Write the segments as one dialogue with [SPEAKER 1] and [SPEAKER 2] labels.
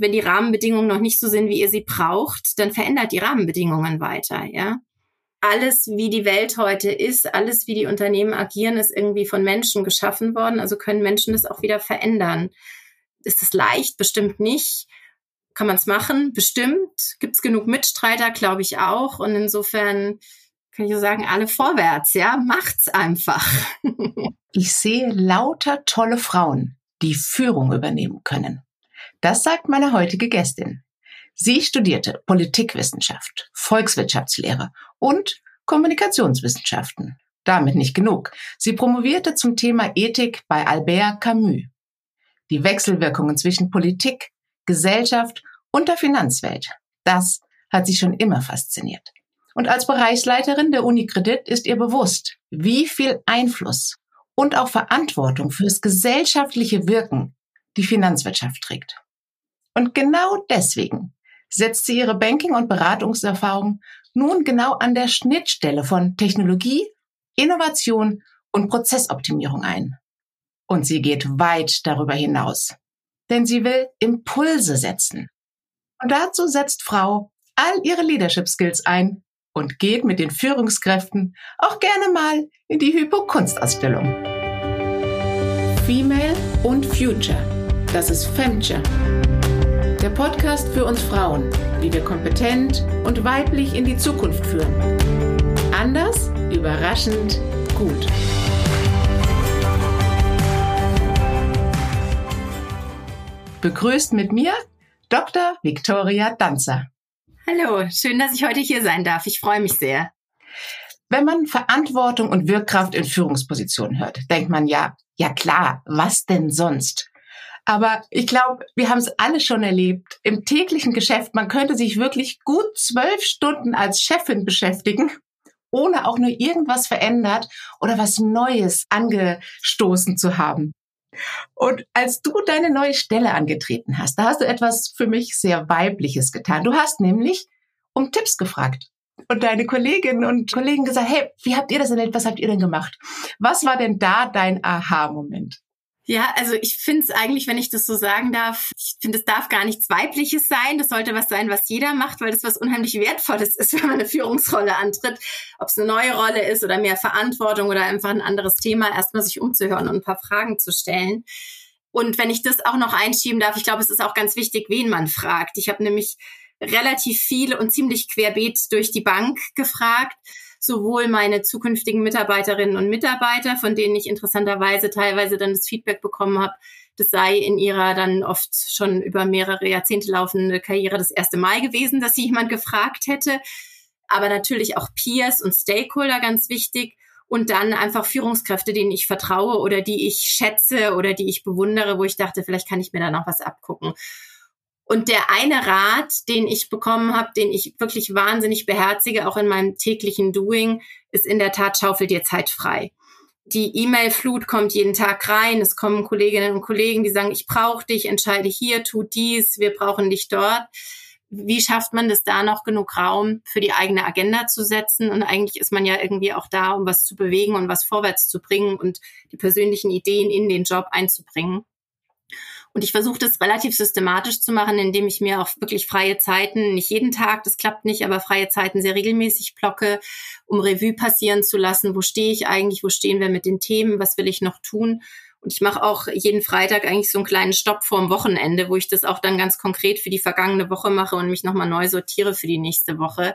[SPEAKER 1] wenn die Rahmenbedingungen noch nicht so sind, wie ihr sie braucht, dann verändert die Rahmenbedingungen weiter, ja. Alles, wie die Welt heute ist, alles, wie die Unternehmen agieren, ist irgendwie von Menschen geschaffen worden. Also können Menschen das auch wieder verändern. Ist es leicht? Bestimmt nicht. Kann man es machen? Bestimmt. Gibt es genug Mitstreiter? Glaube ich auch. Und insofern kann ich sagen, alle vorwärts, ja, macht's einfach.
[SPEAKER 2] ich sehe lauter tolle Frauen, die Führung übernehmen können. Das sagt meine heutige Gästin. Sie studierte Politikwissenschaft, Volkswirtschaftslehre und Kommunikationswissenschaften. Damit nicht genug. Sie promovierte zum Thema Ethik bei Albert Camus. Die Wechselwirkungen zwischen Politik, Gesellschaft und der Finanzwelt. Das hat sie schon immer fasziniert. Und als Bereichsleiterin der Unikredit ist ihr bewusst, wie viel Einfluss und auch Verantwortung fürs gesellschaftliche Wirken die Finanzwirtschaft trägt. Und genau deswegen setzt sie ihre Banking- und Beratungserfahrung nun genau an der Schnittstelle von Technologie, Innovation und Prozessoptimierung ein. Und sie geht weit darüber hinaus, denn sie will Impulse setzen. Und dazu setzt Frau all ihre Leadership Skills ein und geht mit den Führungskräften auch gerne mal in die Hypo-Kunstausstellung. Female und Future. Das ist Femture. Der Podcast für uns Frauen, wie wir kompetent und weiblich in die Zukunft führen. Anders, überraschend, gut. Begrüßt mit mir Dr. Victoria Danzer.
[SPEAKER 1] Hallo, schön, dass ich heute hier sein darf. Ich freue mich sehr.
[SPEAKER 2] Wenn man Verantwortung und Wirkkraft in Führungspositionen hört, denkt man ja, ja klar, was denn sonst? Aber ich glaube, wir haben es alle schon erlebt. Im täglichen Geschäft, man könnte sich wirklich gut zwölf Stunden als Chefin beschäftigen, ohne auch nur irgendwas verändert oder was Neues angestoßen zu haben. Und als du deine neue Stelle angetreten hast, da hast du etwas für mich sehr Weibliches getan. Du hast nämlich um Tipps gefragt und deine Kolleginnen und Kollegen gesagt, hey, wie habt ihr das denn, was habt ihr denn gemacht? Was war denn da dein Aha-Moment?
[SPEAKER 1] Ja, also ich finde es eigentlich, wenn ich das so sagen darf, ich finde, es darf gar nichts Weibliches sein. Das sollte was sein, was jeder macht, weil das was unheimlich Wertvolles ist, wenn man eine Führungsrolle antritt. Ob es eine neue Rolle ist oder mehr Verantwortung oder einfach ein anderes Thema, erstmal sich umzuhören und ein paar Fragen zu stellen. Und wenn ich das auch noch einschieben darf, ich glaube, es ist auch ganz wichtig, wen man fragt. Ich habe nämlich relativ viele und ziemlich querbeet durch die Bank gefragt sowohl meine zukünftigen Mitarbeiterinnen und Mitarbeiter, von denen ich interessanterweise teilweise dann das Feedback bekommen habe, das sei in ihrer dann oft schon über mehrere Jahrzehnte laufende Karriere das erste Mal gewesen, dass sie jemand gefragt hätte. Aber natürlich auch Peers und Stakeholder ganz wichtig. Und dann einfach Führungskräfte, denen ich vertraue oder die ich schätze oder die ich bewundere, wo ich dachte, vielleicht kann ich mir da noch was abgucken. Und der eine Rat, den ich bekommen habe, den ich wirklich wahnsinnig beherzige, auch in meinem täglichen Doing, ist in der Tat schaufel dir Zeit frei. Die E-Mail-Flut kommt jeden Tag rein. Es kommen Kolleginnen und Kollegen, die sagen, ich brauche dich, entscheide hier, tu dies, wir brauchen dich dort. Wie schafft man das da noch genug Raum für die eigene Agenda zu setzen? Und eigentlich ist man ja irgendwie auch da, um was zu bewegen und was vorwärts zu bringen und die persönlichen Ideen in den Job einzubringen. Und ich versuche das relativ systematisch zu machen, indem ich mir auch wirklich freie Zeiten, nicht jeden Tag, das klappt nicht, aber freie Zeiten sehr regelmäßig blocke, um Revue passieren zu lassen. Wo stehe ich eigentlich? Wo stehen wir mit den Themen? Was will ich noch tun? Und ich mache auch jeden Freitag eigentlich so einen kleinen Stopp vorm Wochenende, wo ich das auch dann ganz konkret für die vergangene Woche mache und mich nochmal neu sortiere für die nächste Woche.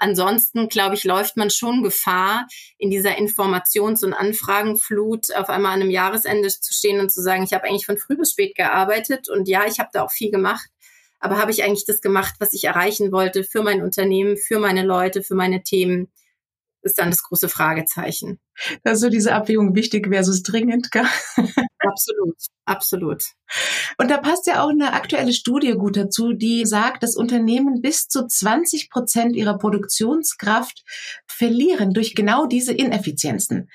[SPEAKER 1] Ansonsten, glaube ich, läuft man schon Gefahr, in dieser Informations- und Anfragenflut auf einmal an einem Jahresende zu stehen und zu sagen, ich habe eigentlich von früh bis spät gearbeitet und ja, ich habe da auch viel gemacht. Aber habe ich eigentlich das gemacht, was ich erreichen wollte für mein Unternehmen, für meine Leute, für meine Themen? Ist dann das große Fragezeichen.
[SPEAKER 2] Also diese Abwägung wichtig versus dringend. Gell?
[SPEAKER 1] Absolut, absolut.
[SPEAKER 2] Und da passt ja auch eine aktuelle Studie gut dazu, die sagt, dass Unternehmen bis zu 20 Prozent ihrer Produktionskraft verlieren durch genau diese Ineffizienzen.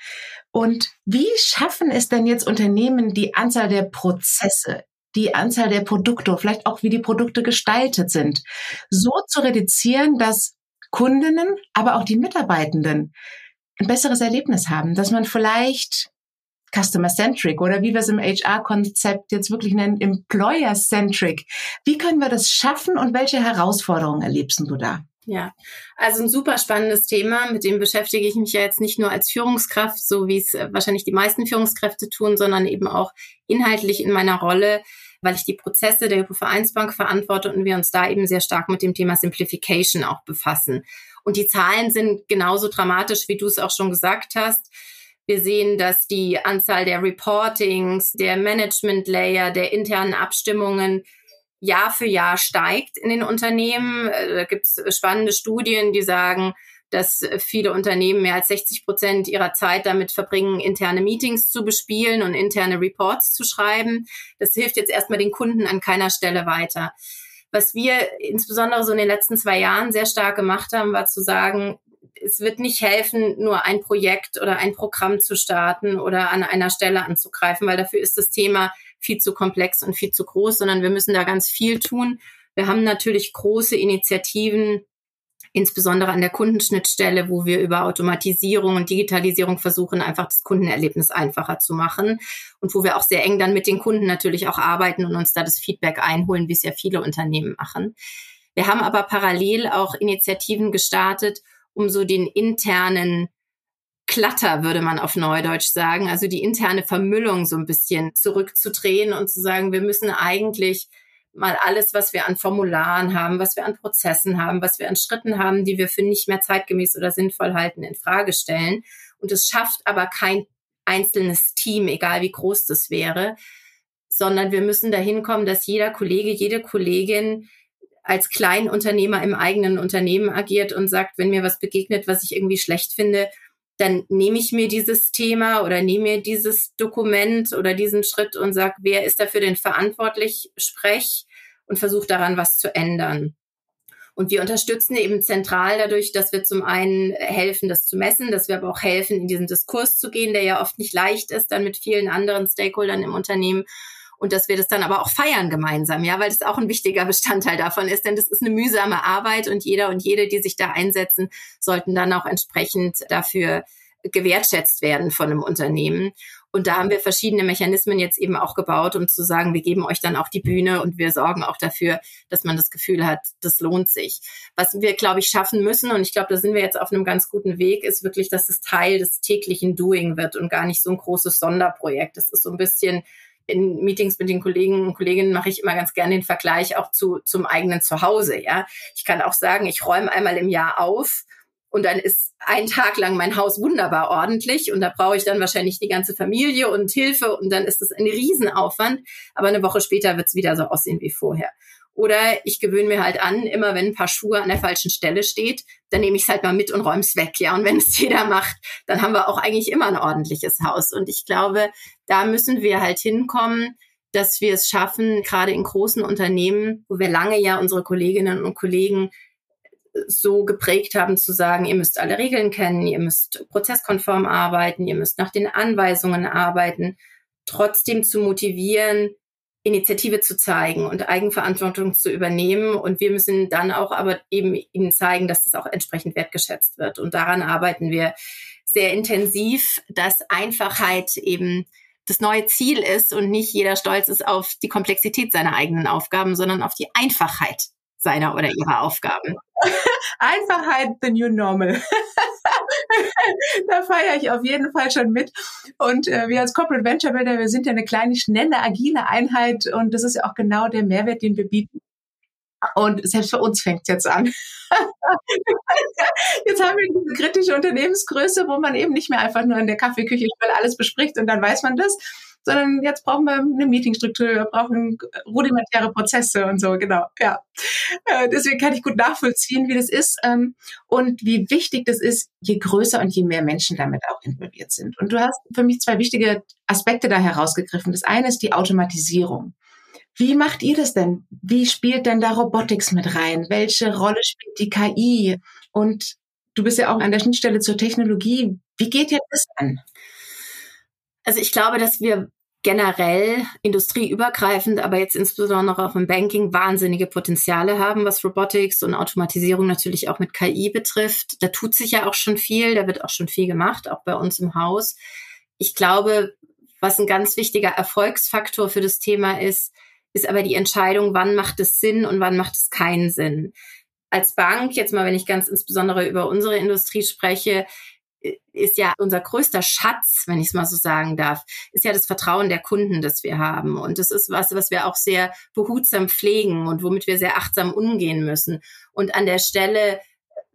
[SPEAKER 2] Und wie schaffen es denn jetzt Unternehmen, die Anzahl der Prozesse die Anzahl der Produkte, vielleicht auch wie die Produkte gestaltet sind, so zu reduzieren, dass Kundinnen, aber auch die Mitarbeitenden ein besseres Erlebnis haben, dass man vielleicht Customer-Centric oder wie wir es im HR-Konzept jetzt wirklich nennen, Employer-Centric. Wie können wir das schaffen und welche Herausforderungen erlebst du da?
[SPEAKER 1] Ja, also ein super spannendes Thema, mit dem beschäftige ich mich ja jetzt nicht nur als Führungskraft, so wie es äh, wahrscheinlich die meisten Führungskräfte tun, sondern eben auch inhaltlich in meiner Rolle, weil ich die Prozesse der Hypovereinsbank verantworte und wir uns da eben sehr stark mit dem Thema Simplification auch befassen. Und die Zahlen sind genauso dramatisch, wie du es auch schon gesagt hast. Wir sehen, dass die Anzahl der Reportings, der Management Layer, der internen Abstimmungen Jahr für Jahr steigt in den Unternehmen. Äh, da gibt es spannende Studien, die sagen, dass viele Unternehmen mehr als 60 Prozent ihrer Zeit damit verbringen, interne Meetings zu bespielen und interne Reports zu schreiben. Das hilft jetzt erstmal den Kunden an keiner Stelle weiter. Was wir insbesondere so in den letzten zwei Jahren sehr stark gemacht haben, war zu sagen, es wird nicht helfen, nur ein Projekt oder ein Programm zu starten oder an einer Stelle anzugreifen, weil dafür ist das Thema viel zu komplex und viel zu groß, sondern wir müssen da ganz viel tun. Wir haben natürlich große Initiativen, insbesondere an der Kundenschnittstelle, wo wir über Automatisierung und Digitalisierung versuchen, einfach das Kundenerlebnis einfacher zu machen und wo wir auch sehr eng dann mit den Kunden natürlich auch arbeiten und uns da das Feedback einholen, wie es ja viele Unternehmen machen. Wir haben aber parallel auch Initiativen gestartet, um so den internen Klatter, würde man auf Neudeutsch sagen, also die interne Vermüllung so ein bisschen zurückzudrehen und zu sagen, wir müssen eigentlich mal alles, was wir an Formularen haben, was wir an Prozessen haben, was wir an Schritten haben, die wir für nicht mehr zeitgemäß oder sinnvoll halten, in Frage stellen. Und es schafft aber kein einzelnes Team, egal wie groß das wäre, sondern wir müssen dahin kommen, dass jeder Kollege, jede Kollegin als Kleinunternehmer im eigenen Unternehmen agiert und sagt, wenn mir was begegnet, was ich irgendwie schlecht finde, dann nehme ich mir dieses Thema oder nehme mir dieses Dokument oder diesen Schritt und sage, wer ist dafür denn verantwortlich, sprech und versuche daran was zu ändern. Und wir unterstützen eben zentral dadurch, dass wir zum einen helfen, das zu messen, dass wir aber auch helfen, in diesen Diskurs zu gehen, der ja oft nicht leicht ist, dann mit vielen anderen Stakeholdern im Unternehmen und dass wir das dann aber auch feiern gemeinsam, ja, weil das auch ein wichtiger Bestandteil davon ist, denn das ist eine mühsame Arbeit und jeder und jede, die sich da einsetzen, sollten dann auch entsprechend dafür gewertschätzt werden von einem Unternehmen. Und da haben wir verschiedene Mechanismen jetzt eben auch gebaut, um zu sagen, wir geben euch dann auch die Bühne und wir sorgen auch dafür, dass man das Gefühl hat, das lohnt sich. Was wir, glaube ich, schaffen müssen, und ich glaube, da sind wir jetzt auf einem ganz guten Weg, ist wirklich, dass es Teil des täglichen Doing wird und gar nicht so ein großes Sonderprojekt. Das ist so ein bisschen in Meetings mit den Kollegen und Kolleginnen mache ich immer ganz gerne den Vergleich auch zu, zum eigenen Zuhause. Ja, ich kann auch sagen, ich räume einmal im Jahr auf und dann ist ein Tag lang mein Haus wunderbar ordentlich und da brauche ich dann wahrscheinlich die ganze Familie und Hilfe und dann ist das ein Riesenaufwand. Aber eine Woche später wird es wieder so aussehen wie vorher. Oder ich gewöhne mir halt an, immer wenn ein paar Schuhe an der falschen Stelle steht, dann nehme ich es halt mal mit und räume es weg. Ja, und wenn es jeder macht, dann haben wir auch eigentlich immer ein ordentliches Haus. Und ich glaube, da müssen wir halt hinkommen, dass wir es schaffen, gerade in großen Unternehmen, wo wir lange ja unsere Kolleginnen und Kollegen so geprägt haben zu sagen, ihr müsst alle Regeln kennen, ihr müsst prozesskonform arbeiten, ihr müsst nach den Anweisungen arbeiten, trotzdem zu motivieren, Initiative zu zeigen und Eigenverantwortung zu übernehmen. Und wir müssen dann auch aber eben ihnen zeigen, dass das auch entsprechend wertgeschätzt wird. Und daran arbeiten wir sehr intensiv, dass Einfachheit eben das neue Ziel ist und nicht jeder stolz ist auf die Komplexität seiner eigenen Aufgaben, sondern auf die Einfachheit seiner oder ihrer Aufgaben.
[SPEAKER 2] Einfachheit, the new normal. da feiere ich auf jeden Fall schon mit. Und äh, wir als Corporate Venture Builder, wir sind ja eine kleine, schnelle, agile Einheit und das ist ja auch genau der Mehrwert, den wir bieten. Und selbst für uns fängt es jetzt an. jetzt haben wir diese kritische Unternehmensgröße, wo man eben nicht mehr einfach nur in der Kaffeeküche alles bespricht und dann weiß man das, sondern jetzt brauchen wir eine Meetingstruktur, wir brauchen rudimentäre Prozesse und so, genau, ja. Äh, deswegen kann ich gut nachvollziehen, wie das ist ähm, und wie wichtig das ist, je größer und je mehr Menschen damit auch involviert sind. Und du hast für mich zwei wichtige Aspekte da herausgegriffen. Das eine ist die Automatisierung. Wie macht ihr das denn? Wie spielt denn da Robotics mit rein? Welche Rolle spielt die KI? Und du bist ja auch an der Schnittstelle zur Technologie. Wie geht ihr das an?
[SPEAKER 1] Also ich glaube, dass wir generell industrieübergreifend, aber jetzt insbesondere auch im Banking wahnsinnige Potenziale haben, was Robotics und Automatisierung natürlich auch mit KI betrifft. Da tut sich ja auch schon viel, da wird auch schon viel gemacht, auch bei uns im Haus. Ich glaube, Was ein ganz wichtiger Erfolgsfaktor für das Thema ist, ist aber die Entscheidung, wann macht es Sinn und wann macht es keinen Sinn. Als Bank, jetzt mal, wenn ich ganz insbesondere über unsere Industrie spreche, ist ja unser größter Schatz, wenn ich es mal so sagen darf, ist ja das Vertrauen der Kunden, das wir haben. Und das ist was, was wir auch sehr behutsam pflegen und womit wir sehr achtsam umgehen müssen. Und an der Stelle,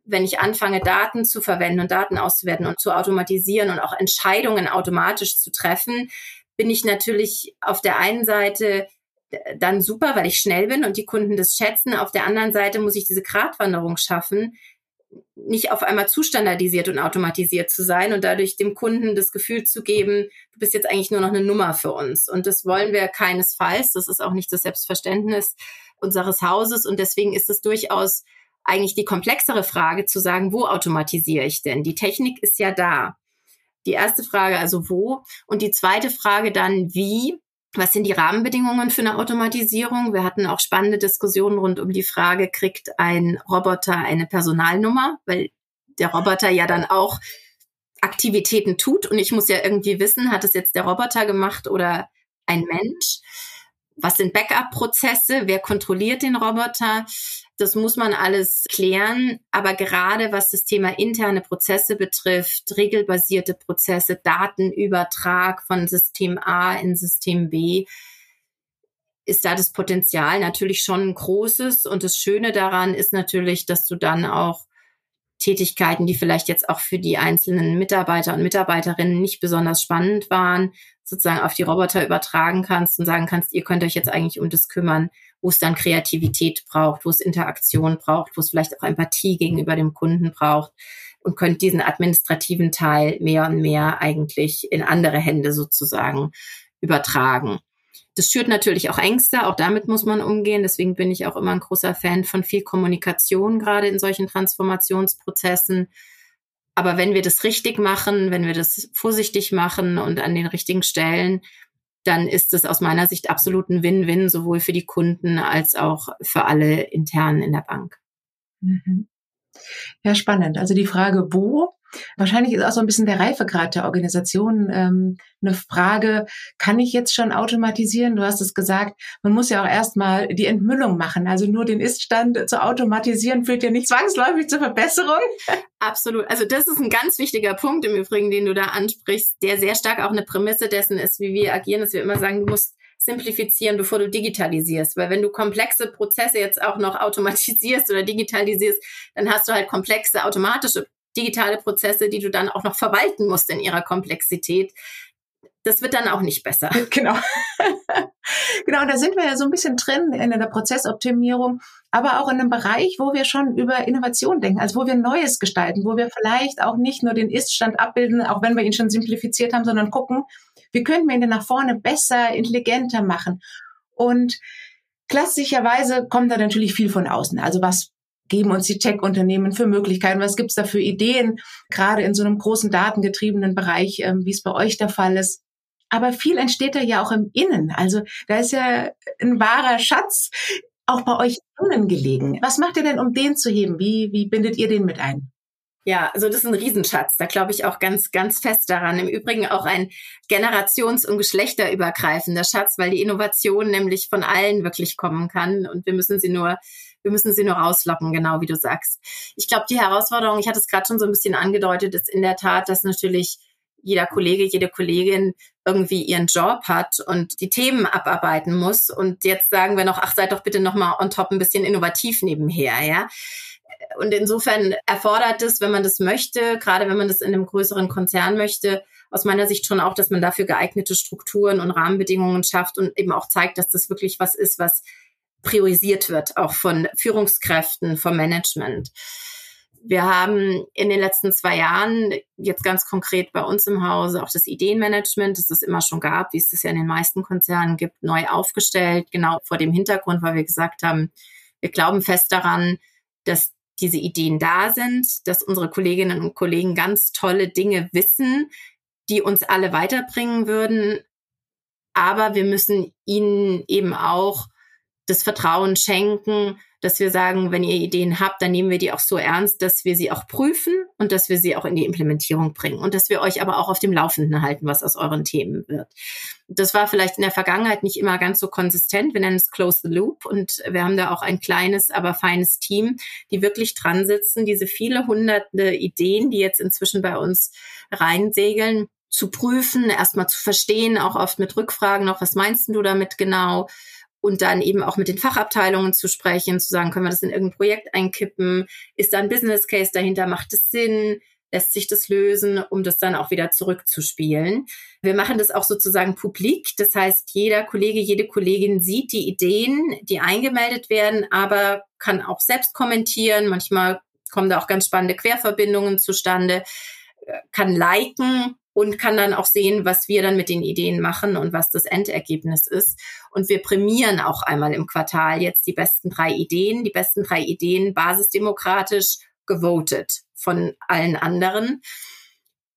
[SPEAKER 1] wenn ich anfange, Daten zu verwenden und Daten auszuwerten und zu automatisieren und auch Entscheidungen automatisch zu treffen, bin ich natürlich auf der einen Seite dann super, weil ich schnell bin und die Kunden das schätzen. Auf der anderen Seite muss ich diese Gratwanderung schaffen, nicht auf einmal zu standardisiert und automatisiert zu sein und dadurch dem Kunden das Gefühl zu geben, du bist jetzt eigentlich nur noch eine Nummer für uns. Und das wollen wir keinesfalls. Das ist auch nicht das Selbstverständnis unseres Hauses. Und deswegen ist es durchaus eigentlich die komplexere Frage zu sagen, wo automatisiere ich denn? Die Technik ist ja da. Die erste Frage also wo und die zweite Frage dann wie was sind die Rahmenbedingungen für eine Automatisierung? Wir hatten auch spannende Diskussionen rund um die Frage, kriegt ein Roboter eine Personalnummer? Weil der Roboter ja dann auch Aktivitäten tut und ich muss ja irgendwie wissen, hat es jetzt der Roboter gemacht oder ein Mensch? Was sind Backup-Prozesse? Wer kontrolliert den Roboter? Das muss man alles klären. Aber gerade was das Thema interne Prozesse betrifft, regelbasierte Prozesse, Datenübertrag von System A in System B, ist da das Potenzial natürlich schon ein großes. Und das Schöne daran ist natürlich, dass du dann auch Tätigkeiten, die vielleicht jetzt auch für die einzelnen Mitarbeiter und Mitarbeiterinnen nicht besonders spannend waren, sozusagen auf die Roboter übertragen kannst und sagen kannst, ihr könnt euch jetzt eigentlich um das kümmern, wo es dann Kreativität braucht, wo es Interaktion braucht, wo es vielleicht auch Empathie gegenüber dem Kunden braucht und könnt diesen administrativen Teil mehr und mehr eigentlich in andere Hände sozusagen übertragen. Das schürt natürlich auch Ängste, auch damit muss man umgehen. Deswegen bin ich auch immer ein großer Fan von viel Kommunikation, gerade in solchen Transformationsprozessen. Aber wenn wir das richtig machen, wenn wir das vorsichtig machen und an den richtigen Stellen, dann ist es aus meiner Sicht absolut ein Win-Win, sowohl für die Kunden als auch für alle internen in der Bank.
[SPEAKER 2] Mhm. Ja, spannend. Also die Frage, wo Wahrscheinlich ist auch so ein bisschen der Reifegrad der Organisation ähm, eine Frage, kann ich jetzt schon automatisieren? Du hast es gesagt, man muss ja auch erstmal die Entmüllung machen. Also nur den Iststand zu automatisieren führt ja nicht zwangsläufig zur Verbesserung.
[SPEAKER 1] Absolut. Also das ist ein ganz wichtiger Punkt im Übrigen, den du da ansprichst, der sehr stark auch eine Prämisse dessen ist, wie wir agieren, dass wir immer sagen, du musst simplifizieren, bevor du digitalisierst. Weil wenn du komplexe Prozesse jetzt auch noch automatisierst oder digitalisierst, dann hast du halt komplexe automatische digitale Prozesse, die du dann auch noch verwalten musst in ihrer Komplexität. Das wird dann auch nicht besser.
[SPEAKER 2] Genau. genau, da sind wir ja so ein bisschen drin in der Prozessoptimierung, aber auch in einem Bereich, wo wir schon über Innovation denken, also wo wir Neues gestalten, wo wir vielleicht auch nicht nur den Ist-Stand abbilden, auch wenn wir ihn schon simplifiziert haben, sondern gucken, wie könnten wir ihn denn nach vorne besser, intelligenter machen. Und klassischerweise kommt da natürlich viel von außen. Also was geben uns die Tech-Unternehmen für Möglichkeiten? Was gibt's da für Ideen, gerade in so einem großen datengetriebenen Bereich, ähm, wie es bei euch der Fall ist? Aber viel entsteht da ja auch im Innen. Also da ist ja ein wahrer Schatz auch bei euch innen gelegen. Was macht ihr denn, um den zu heben? Wie, wie bindet ihr den mit ein?
[SPEAKER 1] Ja, also das ist ein Riesenschatz. Da glaube ich auch ganz, ganz fest daran. Im Übrigen auch ein generations- und geschlechterübergreifender Schatz, weil die Innovation nämlich von allen wirklich kommen kann und wir müssen sie nur wir müssen sie nur rauslocken, genau wie du sagst. Ich glaube, die Herausforderung, ich hatte es gerade schon so ein bisschen angedeutet, ist in der Tat, dass natürlich jeder Kollege, jede Kollegin irgendwie ihren Job hat und die Themen abarbeiten muss. Und jetzt sagen wir noch, ach, seid doch bitte noch mal on top ein bisschen innovativ nebenher, ja. Und insofern erfordert es, wenn man das möchte, gerade wenn man das in einem größeren Konzern möchte, aus meiner Sicht schon auch, dass man dafür geeignete Strukturen und Rahmenbedingungen schafft und eben auch zeigt, dass das wirklich was ist, was priorisiert wird, auch von Führungskräften, vom Management. Wir haben in den letzten zwei Jahren jetzt ganz konkret bei uns im Hause auch das Ideenmanagement, das es immer schon gab, wie es das ja in den meisten Konzernen gibt, neu aufgestellt. Genau vor dem Hintergrund, weil wir gesagt haben, wir glauben fest daran, dass diese Ideen da sind, dass unsere Kolleginnen und Kollegen ganz tolle Dinge wissen, die uns alle weiterbringen würden. Aber wir müssen ihnen eben auch das Vertrauen schenken, dass wir sagen, wenn ihr Ideen habt, dann nehmen wir die auch so ernst, dass wir sie auch prüfen und dass wir sie auch in die Implementierung bringen und dass wir euch aber auch auf dem Laufenden halten, was aus euren Themen wird. Das war vielleicht in der Vergangenheit nicht immer ganz so konsistent. Wir nennen es Close the Loop und wir haben da auch ein kleines, aber feines Team, die wirklich dran sitzen, diese viele hunderte Ideen, die jetzt inzwischen bei uns reinsegeln, zu prüfen, erstmal zu verstehen, auch oft mit Rückfragen noch, was meinst du damit genau? Und dann eben auch mit den Fachabteilungen zu sprechen, zu sagen, können wir das in irgendein Projekt einkippen? Ist da ein Business Case dahinter? Macht es Sinn? Lässt sich das lösen, um das dann auch wieder zurückzuspielen? Wir machen das auch sozusagen publik. Das heißt, jeder Kollege, jede Kollegin sieht die Ideen, die eingemeldet werden, aber kann auch selbst kommentieren. Manchmal kommen da auch ganz spannende Querverbindungen zustande, kann liken, und kann dann auch sehen, was wir dann mit den Ideen machen und was das Endergebnis ist. Und wir prämieren auch einmal im Quartal jetzt die besten drei Ideen, die besten drei Ideen basisdemokratisch gewotet von allen anderen.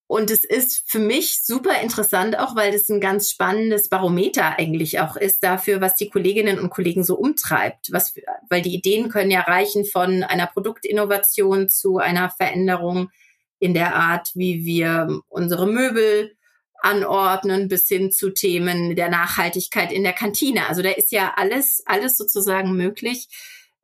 [SPEAKER 1] Und es ist für mich super interessant auch, weil das ein ganz spannendes Barometer eigentlich auch ist dafür, was die Kolleginnen und Kollegen so umtreibt. Was, weil die Ideen können ja reichen von einer Produktinnovation zu einer Veränderung in der Art, wie wir unsere Möbel anordnen, bis hin zu Themen der Nachhaltigkeit in der Kantine. Also da ist ja alles, alles sozusagen möglich.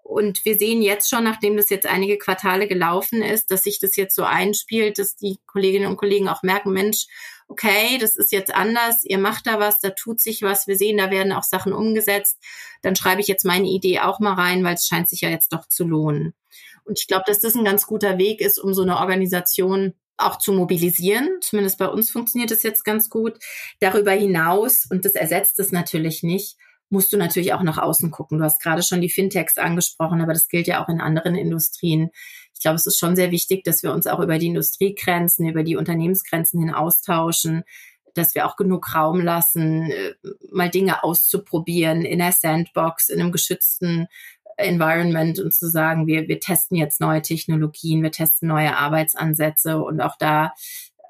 [SPEAKER 1] Und wir sehen jetzt schon, nachdem das jetzt einige Quartale gelaufen ist, dass sich das jetzt so einspielt, dass die Kolleginnen und Kollegen auch merken, Mensch, okay, das ist jetzt anders, ihr macht da was, da tut sich was, wir sehen, da werden auch Sachen umgesetzt. Dann schreibe ich jetzt meine Idee auch mal rein, weil es scheint sich ja jetzt doch zu lohnen. Und ich glaube, dass das ein ganz guter Weg ist, um so eine Organisation auch zu mobilisieren. Zumindest bei uns funktioniert das jetzt ganz gut. Darüber hinaus, und das ersetzt es natürlich nicht, musst du natürlich auch nach außen gucken. Du hast gerade schon die Fintechs angesprochen, aber das gilt ja auch in anderen Industrien. Ich glaube, es ist schon sehr wichtig, dass wir uns auch über die Industriegrenzen, über die Unternehmensgrenzen hin austauschen, dass wir auch genug Raum lassen, äh, mal Dinge auszuprobieren in der Sandbox, in einem geschützten Environment und zu sagen, wir, wir testen jetzt neue Technologien, wir testen neue Arbeitsansätze und auch da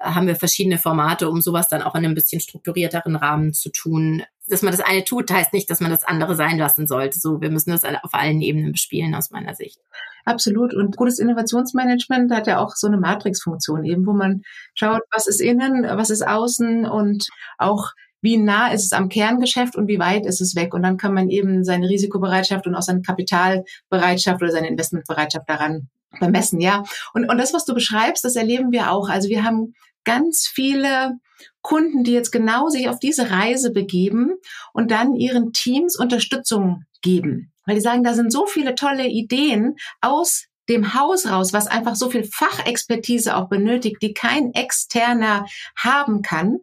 [SPEAKER 1] haben wir verschiedene Formate, um sowas dann auch in einem bisschen strukturierteren Rahmen zu tun. Dass man das eine tut, heißt nicht, dass man das andere sein lassen sollte. So, wir müssen das auf allen Ebenen bespielen, aus meiner Sicht.
[SPEAKER 2] Absolut. Und gutes Innovationsmanagement hat ja auch so eine Matrixfunktion eben, wo man schaut, was ist innen, was ist außen und auch wie nah ist es am Kerngeschäft und wie weit ist es weg. Und dann kann man eben seine Risikobereitschaft und auch seine Kapitalbereitschaft oder seine Investmentbereitschaft daran bemessen, ja. Und, und das, was du beschreibst, das erleben wir auch. Also wir haben ganz viele Kunden, die jetzt genau sich auf diese Reise begeben und dann ihren Teams Unterstützung geben. Weil die sagen, da sind so viele tolle Ideen aus dem Haus raus, was einfach so viel Fachexpertise auch benötigt, die kein externer haben kann.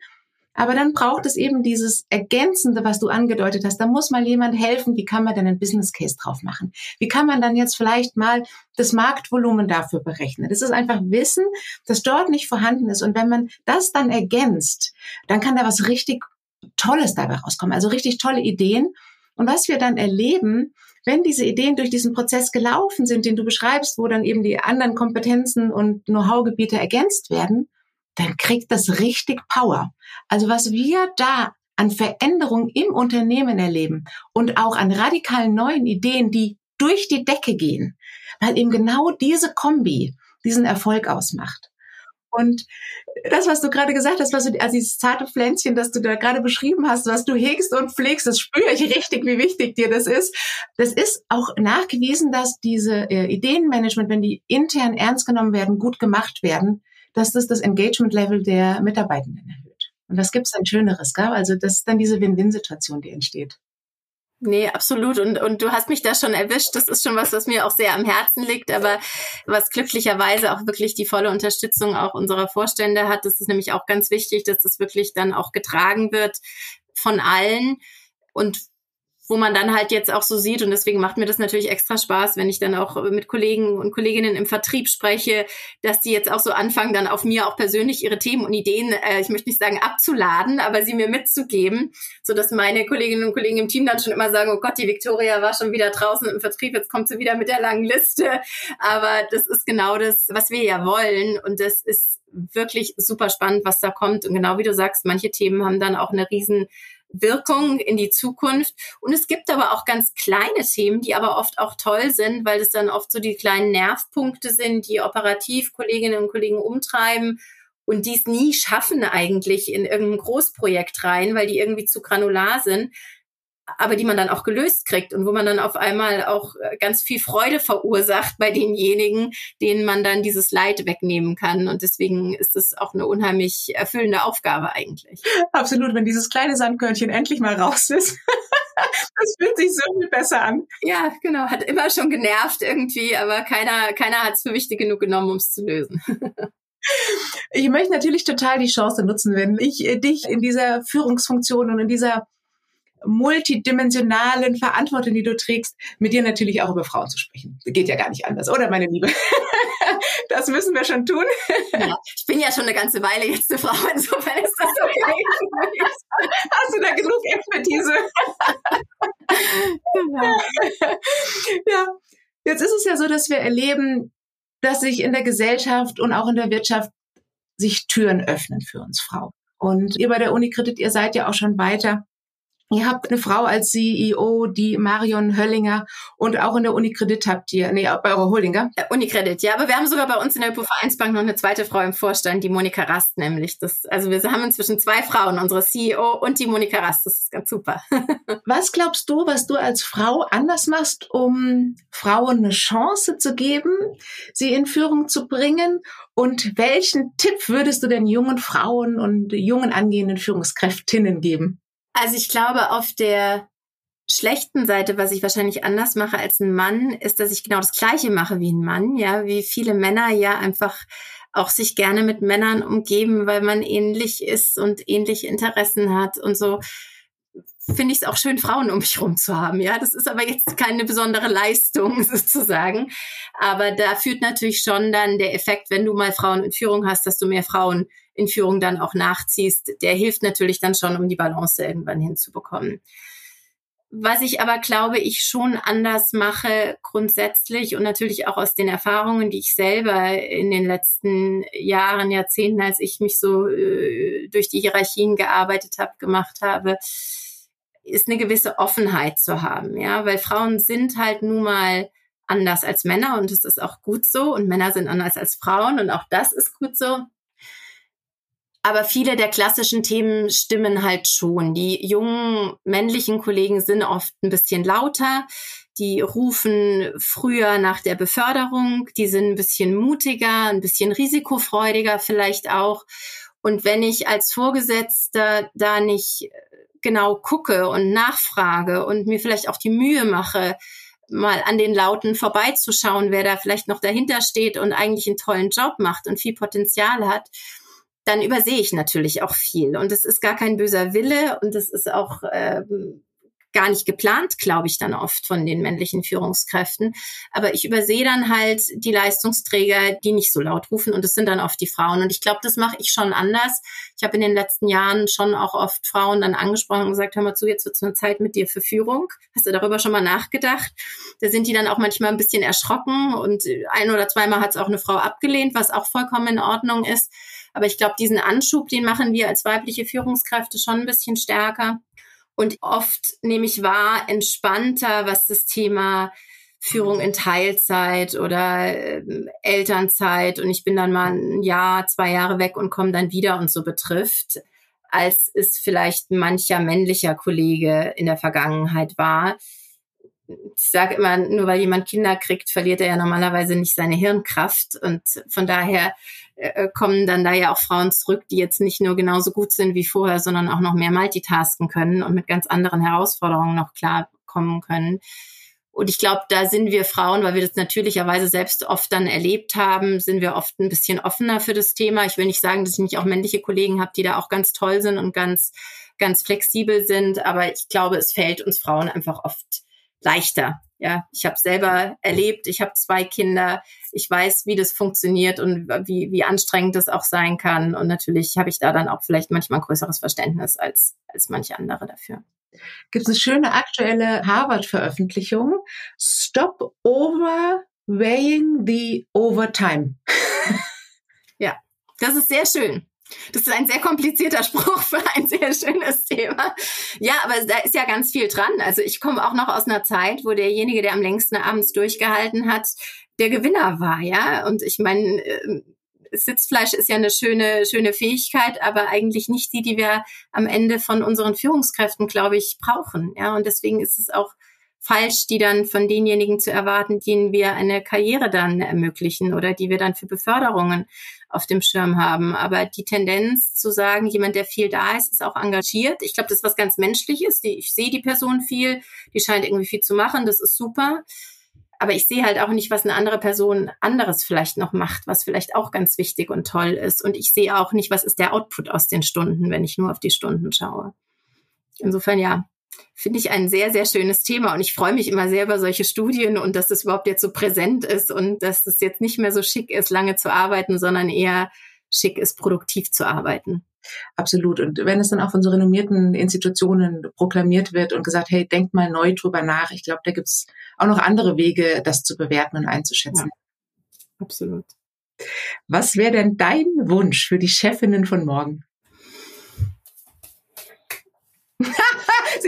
[SPEAKER 2] Aber dann braucht es eben dieses Ergänzende, was du angedeutet hast. Da muss mal jemand helfen, wie kann man denn einen Business Case drauf machen? Wie kann man dann jetzt vielleicht mal das Marktvolumen dafür berechnen? Das ist einfach Wissen, das dort nicht vorhanden ist. Und wenn man das dann ergänzt, dann kann da was richtig Tolles dabei rauskommen. Also richtig tolle Ideen. Und was wir dann erleben, wenn diese Ideen durch diesen Prozess gelaufen sind, den du beschreibst, wo dann eben die anderen Kompetenzen und Know-how-Gebiete ergänzt werden, dann kriegt das richtig Power. Also was wir da an Veränderungen im Unternehmen erleben und auch an radikalen neuen Ideen, die durch die Decke gehen, weil eben genau diese Kombi diesen Erfolg ausmacht. Und das, was du gerade gesagt hast, was du, also dieses zarte Pflänzchen, das du da gerade beschrieben hast, was du hegst und pflegst, das spüre ich richtig, wie wichtig dir das ist. Das ist auch nachgewiesen, dass diese äh, Ideenmanagement, wenn die intern ernst genommen werden, gut gemacht werden, dass das das Engagement-Level der Mitarbeitenden erhöht. Und das gibt's dann Schöneres, gell? Also das ist dann diese Win-Win-Situation, die entsteht.
[SPEAKER 1] Nee, absolut. Und, und du hast mich da schon erwischt. Das ist schon was, was mir auch sehr am Herzen liegt, aber was glücklicherweise auch wirklich die volle Unterstützung auch unserer Vorstände hat. Das ist nämlich auch ganz wichtig, dass das wirklich dann auch getragen wird von allen. Und wo man dann halt jetzt auch so sieht und deswegen macht mir das natürlich extra Spaß, wenn ich dann auch mit Kollegen und Kolleginnen im Vertrieb spreche, dass die jetzt auch so anfangen, dann auf mir auch persönlich ihre Themen und Ideen, äh, ich möchte nicht sagen abzuladen, aber sie mir mitzugeben, so dass meine Kolleginnen und Kollegen im Team dann schon immer sagen, oh Gott, die Victoria war schon wieder draußen im Vertrieb, jetzt kommt sie wieder mit der langen Liste, aber das ist genau das, was wir ja wollen und das ist wirklich super spannend, was da kommt. Und genau wie du sagst, manche Themen haben dann auch eine riesen Wirkung in die Zukunft. Und es gibt aber auch ganz kleine Themen, die aber oft auch toll sind, weil es dann oft so die kleinen Nervpunkte sind, die operativ Kolleginnen und Kollegen umtreiben und die es nie schaffen eigentlich in irgendein Großprojekt rein, weil die irgendwie zu granular sind aber die man dann auch gelöst kriegt und wo man dann auf einmal auch äh, ganz viel Freude verursacht bei denjenigen, denen man dann dieses Leid wegnehmen kann. Und deswegen ist es auch eine unheimlich erfüllende Aufgabe eigentlich.
[SPEAKER 2] Absolut, wenn dieses kleine Sandkörnchen endlich mal raus ist. das fühlt sich so viel besser an.
[SPEAKER 1] Ja, genau. Hat immer schon genervt irgendwie, aber keiner, keiner hat es für wichtig genug genommen, um es zu lösen.
[SPEAKER 2] Ich möchte natürlich total die Chance nutzen, wenn ich äh, dich in dieser Führungsfunktion und in dieser multidimensionalen Verantwortung, die du trägst, mit dir natürlich auch über Frauen zu sprechen. Geht ja gar nicht anders, oder meine Liebe? Das müssen wir schon tun.
[SPEAKER 1] Ja, ich bin ja schon eine ganze Weile jetzt eine Frau, insofern ist das okay.
[SPEAKER 2] Hast du da genug Expertise? Genau. Ja, jetzt ist es ja so, dass wir erleben, dass sich in der Gesellschaft und auch in der Wirtschaft sich Türen öffnen für uns Frauen. Und ihr bei der Unikredit, ihr seid ja auch schon weiter Ihr habt eine Frau als CEO, die Marion Höllinger und auch in der Unikredit habt ihr, nee, bei eurer Holdinger.
[SPEAKER 1] Ja, Unikredit, ja, aber wir haben sogar bei uns in der Vereinsbank noch eine zweite Frau im Vorstand, die Monika Rast nämlich. Das, also wir haben inzwischen zwei Frauen, unsere CEO und die Monika Rast. Das ist ganz super.
[SPEAKER 2] was glaubst du, was du als Frau anders machst, um Frauen eine Chance zu geben, sie in Führung zu bringen? Und welchen Tipp würdest du denn jungen Frauen und jungen angehenden Führungskräftinnen geben?
[SPEAKER 1] Also ich glaube, auf der schlechten Seite, was ich wahrscheinlich anders mache als ein Mann, ist, dass ich genau das Gleiche mache wie ein Mann, ja, wie viele Männer ja einfach auch sich gerne mit Männern umgeben, weil man ähnlich ist und ähnliche Interessen hat und so finde ich es auch schön, Frauen um mich herum zu haben. Ja, das ist aber jetzt keine besondere Leistung sozusagen. Aber da führt natürlich schon dann der Effekt, wenn du mal Frauen in Führung hast, dass du mehr Frauen in Führung dann auch nachziehst, der hilft natürlich dann schon, um die Balance irgendwann hinzubekommen. Was ich aber glaube, ich schon anders mache grundsätzlich und natürlich auch aus den Erfahrungen, die ich selber in den letzten Jahren, Jahrzehnten, als ich mich so äh, durch die Hierarchien gearbeitet habe, gemacht habe, ist eine gewisse Offenheit zu haben, ja, weil Frauen sind halt nun mal anders als Männer und es ist auch gut so und Männer sind anders als Frauen und auch das ist gut so. Aber viele der klassischen Themen stimmen halt schon. Die jungen männlichen Kollegen sind oft ein bisschen lauter. Die rufen früher nach der Beförderung. Die sind ein bisschen mutiger, ein bisschen risikofreudiger vielleicht auch. Und wenn ich als Vorgesetzter da nicht genau gucke und nachfrage und mir vielleicht auch die Mühe mache, mal an den Lauten vorbeizuschauen, wer da vielleicht noch dahinter steht und eigentlich einen tollen Job macht und viel Potenzial hat, dann übersehe ich natürlich auch viel. Und es ist gar kein böser Wille und es ist auch ähm, gar nicht geplant, glaube ich, dann oft von den männlichen Führungskräften. Aber ich übersehe dann halt die Leistungsträger, die nicht so laut rufen und es sind dann oft die Frauen. Und ich glaube, das mache ich schon anders. Ich habe in den letzten Jahren schon auch oft Frauen dann angesprochen und gesagt, hör mal zu, jetzt wird es eine Zeit mit dir für Führung. Hast du darüber schon mal nachgedacht? Da sind die dann auch manchmal ein bisschen erschrocken und ein oder zweimal hat es auch eine Frau abgelehnt, was auch vollkommen in Ordnung ist. Aber ich glaube, diesen Anschub, den machen wir als weibliche Führungskräfte schon ein bisschen stärker. Und oft nehme ich wahr, entspannter, was das Thema Führung in Teilzeit oder äh, Elternzeit und ich bin dann mal ein Jahr, zwei Jahre weg und komme dann wieder und so betrifft, als es vielleicht mancher männlicher Kollege in der Vergangenheit war ich sage immer, nur weil jemand Kinder kriegt, verliert er ja normalerweise nicht seine Hirnkraft. Und von daher äh, kommen dann da ja auch Frauen zurück, die jetzt nicht nur genauso gut sind wie vorher, sondern auch noch mehr multitasken können und mit ganz anderen Herausforderungen noch klarkommen können. Und ich glaube, da sind wir Frauen, weil wir das natürlicherweise selbst oft dann erlebt haben, sind wir oft ein bisschen offener für das Thema. Ich will nicht sagen, dass ich nicht auch männliche Kollegen habe, die da auch ganz toll sind und ganz, ganz flexibel sind. Aber ich glaube, es fällt uns Frauen einfach oft leichter. Ja, ich habe selber erlebt, ich habe zwei Kinder, ich weiß, wie das funktioniert und wie, wie anstrengend das auch sein kann. Und natürlich habe ich da dann auch vielleicht manchmal ein größeres Verständnis als, als manche andere dafür.
[SPEAKER 2] Gibt es eine schöne aktuelle Harvard-Veröffentlichung? Stop overweighing the overtime.
[SPEAKER 1] ja, das ist sehr schön. Das ist ein sehr komplizierter Spruch für ein sehr schönes Thema. Ja, aber da ist ja ganz viel dran. Also ich komme auch noch aus einer Zeit, wo derjenige, der am längsten abends durchgehalten hat, der Gewinner war, ja. Und ich meine, ähm, Sitzfleisch ist ja eine schöne, schöne Fähigkeit, aber eigentlich nicht die, die wir am Ende von unseren Führungskräften, glaube ich, brauchen. Ja, und deswegen ist es auch falsch, die dann von denjenigen zu erwarten, denen wir eine Karriere dann ermöglichen oder die wir dann für Beförderungen auf dem Schirm haben. Aber die Tendenz zu sagen, jemand, der viel da ist, ist auch engagiert. Ich glaube, das ist was ganz Menschliches. Ich sehe die Person viel, die scheint irgendwie viel zu machen, das ist super. Aber ich sehe halt auch nicht, was eine andere Person anderes vielleicht noch macht, was vielleicht auch ganz wichtig und toll ist. Und ich sehe auch nicht, was ist der Output aus den Stunden, wenn ich nur auf die Stunden schaue. Insofern ja, finde ich ein sehr, sehr schönes Thema. Und ich freue mich immer sehr über solche Studien und dass das überhaupt jetzt so präsent ist und dass das jetzt nicht mehr so schick ist, lange zu arbeiten, sondern eher schick ist, produktiv zu arbeiten.
[SPEAKER 2] Absolut. Und wenn es dann auch von so renommierten Institutionen proklamiert wird und gesagt, hey, denkt mal neu drüber nach, ich glaube, da gibt es auch noch andere Wege, das zu bewerten und einzuschätzen.
[SPEAKER 1] Ja, absolut.
[SPEAKER 2] Was wäre denn dein Wunsch für die Chefinnen von morgen?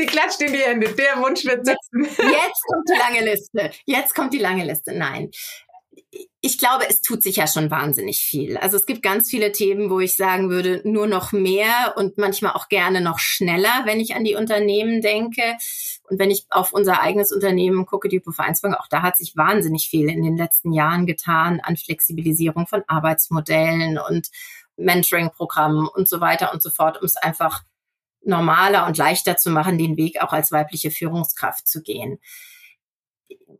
[SPEAKER 2] Sie klatscht in die Hände. Der Wunsch wird sitzen.
[SPEAKER 1] Jetzt kommt die lange Liste. Jetzt kommt die lange Liste. Nein ich glaube, es tut sich ja schon wahnsinnig viel. Also es gibt ganz viele Themen, wo ich sagen würde, nur noch mehr und manchmal auch gerne noch schneller, wenn ich an die Unternehmen denke. Und wenn ich auf unser eigenes Unternehmen gucke, die Vereinsbank, auch da hat sich wahnsinnig viel in den letzten Jahren getan an Flexibilisierung von Arbeitsmodellen und Mentoring-Programmen und so weiter und so fort, um es einfach normaler und leichter zu machen, den Weg auch als weibliche Führungskraft zu gehen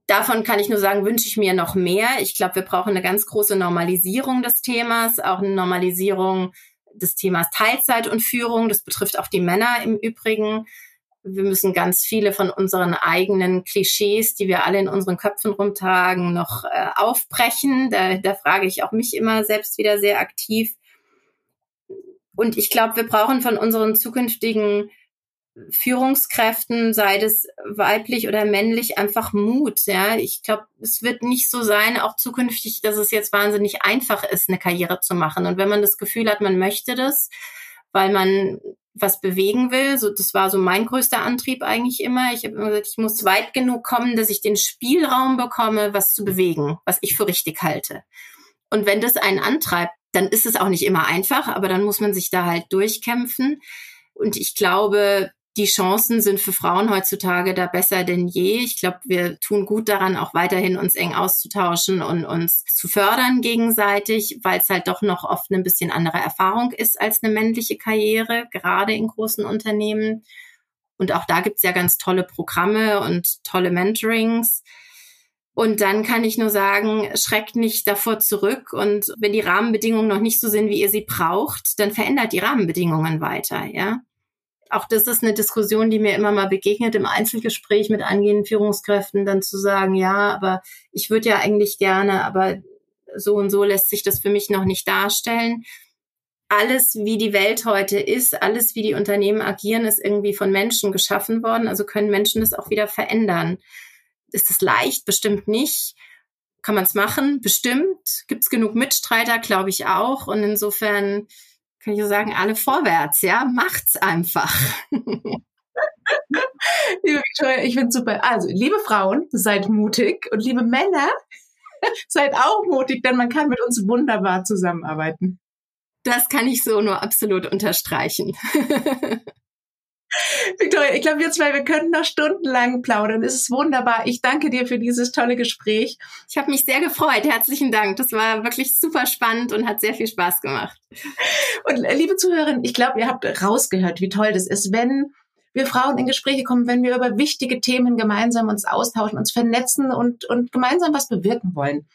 [SPEAKER 1] davon kann ich nur sagen, wünsche ich mir noch mehr. Ich glaube, wir brauchen eine ganz große Normalisierung des Themas, auch eine Normalisierung des Themas Teilzeit und Führung. Das betrifft auch die Männer im Übrigen. Wir müssen ganz viele von unseren eigenen Klischees, die wir alle in unseren Köpfen rumtragen, noch äh, aufbrechen. Da, da frage ich auch mich immer selbst wieder sehr aktiv. Und ich glaube, wir brauchen von unseren zukünftigen Führungskräften, sei das weiblich oder männlich, einfach Mut. Ja, ich glaube, es wird nicht so sein, auch zukünftig, dass es jetzt wahnsinnig einfach ist, eine Karriere zu machen. Und wenn man das Gefühl hat, man möchte das, weil man was bewegen will, so das war so mein größter Antrieb eigentlich immer. Ich habe immer gesagt, ich muss weit genug kommen, dass ich den Spielraum bekomme, was zu bewegen, was ich für richtig halte. Und wenn das einen antreibt, dann ist es auch nicht immer einfach, aber dann muss man sich da halt durchkämpfen. Und ich glaube, die Chancen sind für Frauen heutzutage da besser denn je. Ich glaube, wir tun gut daran, auch weiterhin uns eng auszutauschen und uns zu fördern gegenseitig, weil es halt doch noch oft ein bisschen andere Erfahrung ist als eine männliche Karriere, gerade in großen Unternehmen. Und auch da gibt's ja ganz tolle Programme und tolle Mentorings. Und dann kann ich nur sagen, schreckt nicht davor zurück. Und wenn die Rahmenbedingungen noch nicht so sind, wie ihr sie braucht, dann verändert die Rahmenbedingungen weiter, ja auch das ist eine Diskussion, die mir immer mal begegnet im Einzelgespräch mit angehenden Führungskräften, dann zu sagen, ja, aber ich würde ja eigentlich gerne, aber so und so lässt sich das für mich noch nicht darstellen. Alles, wie die Welt heute ist, alles, wie die Unternehmen agieren, ist irgendwie von Menschen geschaffen worden. Also können Menschen das auch wieder verändern. Ist es leicht? Bestimmt nicht. Kann man es machen? Bestimmt. Gibt es genug Mitstreiter? Glaube ich auch. Und insofern kann ich sagen, alle vorwärts, ja, macht's einfach.
[SPEAKER 2] liebe Victoria, ich finde super. Also, liebe Frauen, seid mutig und liebe Männer, seid auch mutig, denn man kann mit uns wunderbar zusammenarbeiten.
[SPEAKER 1] Das kann ich so nur absolut unterstreichen.
[SPEAKER 2] Victoria, ich glaube, wir zwei, wir könnten noch stundenlang plaudern. Es ist wunderbar. Ich danke dir für dieses tolle Gespräch.
[SPEAKER 1] Ich habe mich sehr gefreut. Herzlichen Dank. Das war wirklich super spannend und hat sehr viel Spaß gemacht.
[SPEAKER 2] Und äh, liebe Zuhörerinnen, ich glaube, ihr habt rausgehört, wie toll das ist, wenn wir Frauen in Gespräche kommen, wenn wir über wichtige Themen gemeinsam uns austauschen, uns vernetzen und, und gemeinsam was bewirken wollen.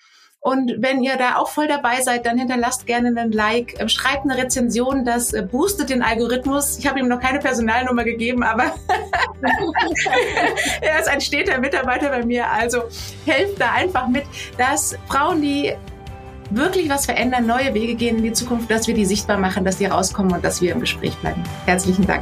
[SPEAKER 2] Und wenn ihr da auch voll dabei seid, dann hinterlasst gerne einen Like, ähm, schreibt eine Rezension, das äh, boostet den Algorithmus. Ich habe ihm noch keine Personalnummer gegeben, aber er ist ein steter Mitarbeiter bei mir. Also helft da einfach mit, dass Frauen, die wirklich was verändern, neue Wege gehen in die Zukunft, dass wir die sichtbar machen, dass die rauskommen und dass wir im Gespräch bleiben. Herzlichen Dank.